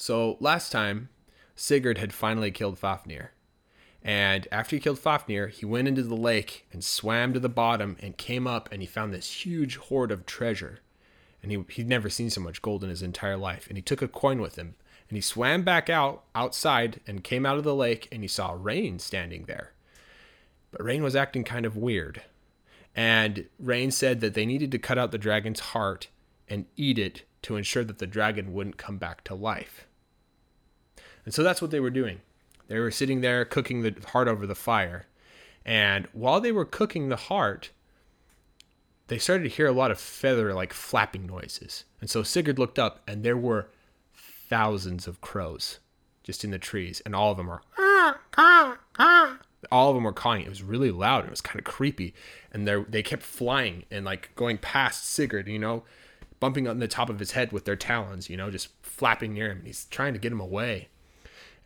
So last time, Sigurd had finally killed Fafnir. And after he killed Fafnir, he went into the lake and swam to the bottom and came up and he found this huge hoard of treasure. And he, he'd never seen so much gold in his entire life. And he took a coin with him and he swam back out outside and came out of the lake and he saw Rain standing there. But Rain was acting kind of weird. And Rain said that they needed to cut out the dragon's heart and eat it to ensure that the dragon wouldn't come back to life. And so that's what they were doing. They were sitting there cooking the heart over the fire. And while they were cooking the heart, they started to hear a lot of feather like flapping noises. And so Sigurd looked up and there were thousands of crows just in the trees and all of them were all of them were cawing. It was really loud. It was kind of creepy. And they they kept flying and like going past Sigurd, you know, bumping on the top of his head with their talons, you know, just flapping near him. He's trying to get him away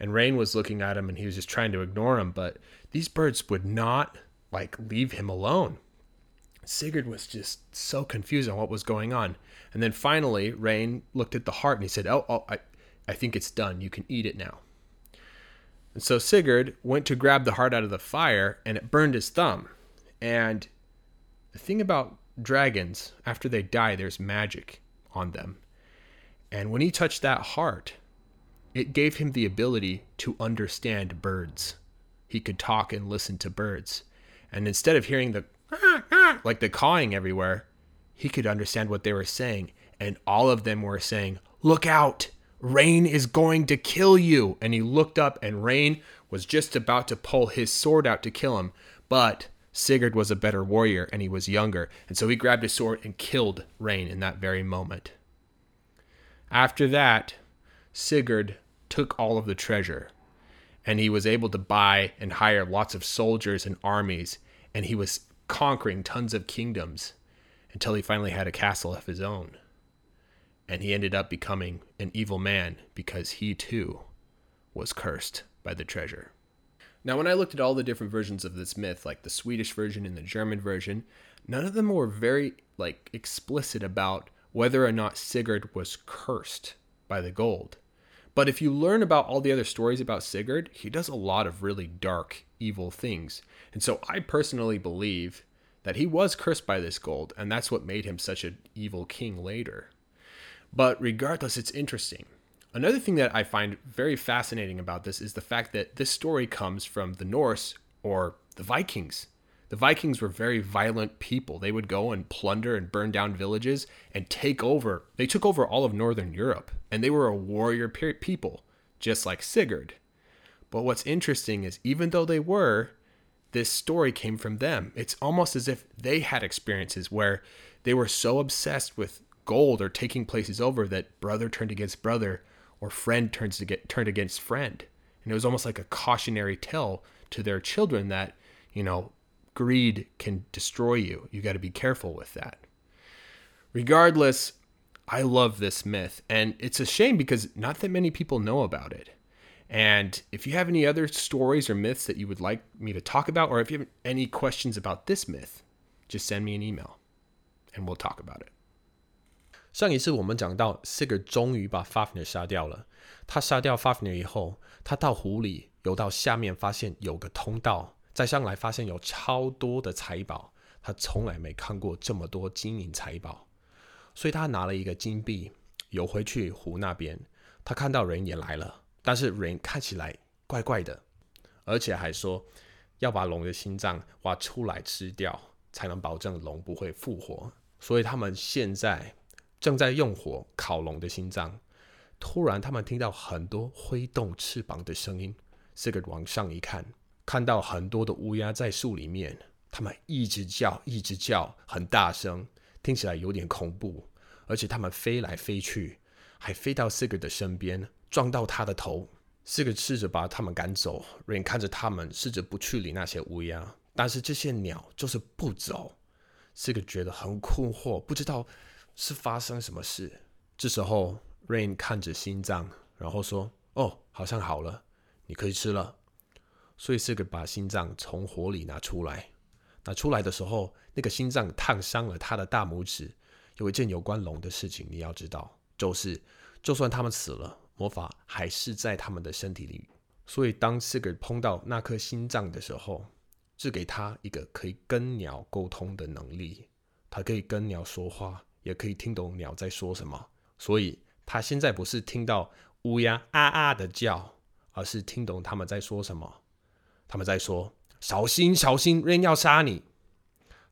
and Rain was looking at him and he was just trying to ignore him, but these birds would not like leave him alone. Sigurd was just so confused on what was going on. And then finally, Rain looked at the heart and he said, Oh, oh I, I think it's done. You can eat it now. And so Sigurd went to grab the heart out of the fire and it burned his thumb. And the thing about dragons, after they die, there's magic on them. And when he touched that heart, it gave him the ability to understand birds. He could talk and listen to birds. And instead of hearing the like the cawing everywhere, he could understand what they were saying. And all of them were saying, Look out! Rain is going to kill you. And he looked up, and Rain was just about to pull his sword out to kill him. But Sigurd was a better warrior and he was younger. And so he grabbed his sword and killed Rain in that very moment. After that, Sigurd took all of the treasure and he was able to buy and hire lots of soldiers and armies and he was conquering tons of kingdoms until he finally had a castle of his own and he ended up becoming an evil man because he too was cursed by the treasure now when i looked at all the different versions of this myth like the swedish version and the german version none of them were very like explicit about whether or not sigurd was cursed by the gold but if you learn about all the other stories about Sigurd, he does a lot of really dark, evil things. And so I personally believe that he was cursed by this gold, and that's what made him such an evil king later. But regardless, it's interesting. Another thing that I find very fascinating about this is the fact that this story comes from the Norse or the Vikings. The Vikings were very violent people. They would go and plunder and burn down villages and take over. They took over all of northern Europe, and they were a warrior people, just like Sigurd. But what's interesting is even though they were, this story came from them. It's almost as if they had experiences where they were so obsessed with gold or taking places over that brother turned against brother or friend turns to get turned against friend. And it was almost like a cautionary tale to their children that, you know, greed can destroy you. You got to be careful with that. Regardless, I love this myth, and it's a shame because not that many people know about it. And if you have any other stories or myths that you would like me to talk about, or if you have any questions about this myth, just send me an email and we'll talk about it. 上一次我们讲到，Sigurd 终于把 Fafnir 杀掉了。他杀掉 Fafnir 以后，他到湖里游到下面，发现有个通道，再上来发现有超多的财宝，他从来没看过这么多金银财宝，所以他拿了一个金币游回去湖那边。他看到人也来了，但是人看起来怪怪的，而且还说要把龙的心脏挖出来吃掉，才能保证龙不会复活。所以他们现在正在用火烤龙的心脏。突然，他们听到很多挥动翅膀的声音。这个往上一看。看到很多的乌鸦在树里面，他们一直叫，一直叫，很大声，听起来有点恐怖。而且他们飞来飞去，还飞到 Sigurd 的身边，撞到他的头。Sigurd 试着把他们赶走，Rain 看着他们，试着不去理那些乌鸦，但是这些鸟就是不走。Sigurd 觉得很困惑，不知道是发生什么事。这时候，Rain 看着心脏，然后说：“哦，好像好了，你可以吃了。”所以是个把心脏从火里拿出来，拿出来的时候，那个心脏烫伤了他的大拇指。有一件有关龙的事情，你要知道，就是就算他们死了，魔法还是在他们的身体里。所以当 Sigurd 碰到那颗心脏的时候，是给他一个可以跟鸟沟通的能力，他可以跟鸟说话，也可以听懂鸟在说什么。所以他现在不是听到乌鸦啊啊的叫，而是听懂他们在说什么。他们在说：“小心，小心，人要杀你。”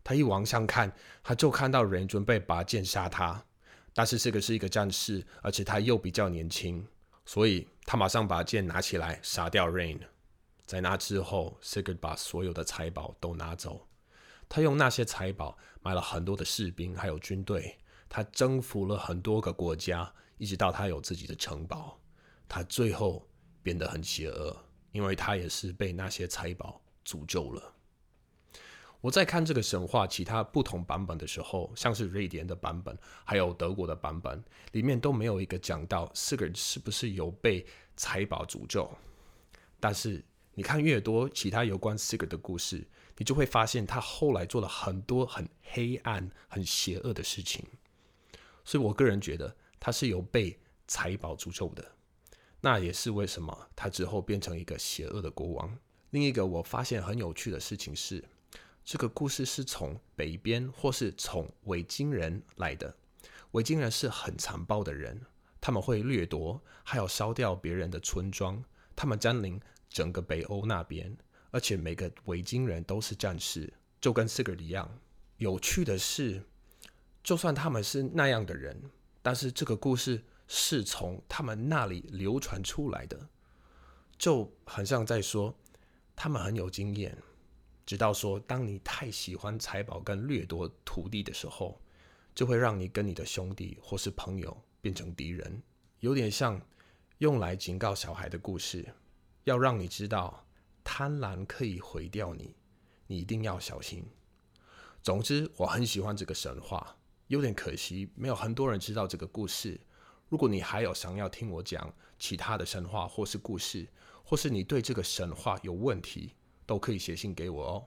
他一往上看，他就看到人准备拔剑杀他。但是这个是一个战士，而且他又比较年轻，所以他马上把剑拿起来杀掉 Rain。在那之后 sig 把所有的财宝都拿走。他用那些财宝买了很多的士兵，还有军队。他征服了很多个国家，一直到他有自己的城堡。他最后变得很邪恶，因为他也是被那些财宝诅咒了。我在看这个神话其他不同版本的时候，像是瑞典的版本，还有德国的版本，里面都没有一个讲到 Sigurd 是不是有被财宝诅咒。但是你看越多其他有关 Sigurd 的故事，你就会发现他后来做了很多很黑暗、很邪恶的事情。所以我个人觉得他是有被财宝诅咒的。那也是为什么他之后变成一个邪恶的国王。另一个我发现很有趣的事情是。这个故事是从北边或是从维京人来的。维京人是很残暴的人，他们会掠夺，还有烧掉别人的村庄。他们占领整个北欧那边，而且每个维京人都是战士，就跟 Sigurd 一样。有趣的是，就算他们是那样的人，但是这个故事是从他们那里流传出来的，就很像在说他们很有经验。直到说，当你太喜欢财宝跟掠夺土地的时候，就会让你跟你的兄弟或是朋友变成敌人，有点像用来警告小孩的故事，要让你知道贪婪可以毁掉你，你一定要小心。总之，我很喜欢这个神话，有点可惜没有很多人知道这个故事。如果你还有想要听我讲其他的神话或是故事，或是你对这个神话有问题。都可以写信给我哦。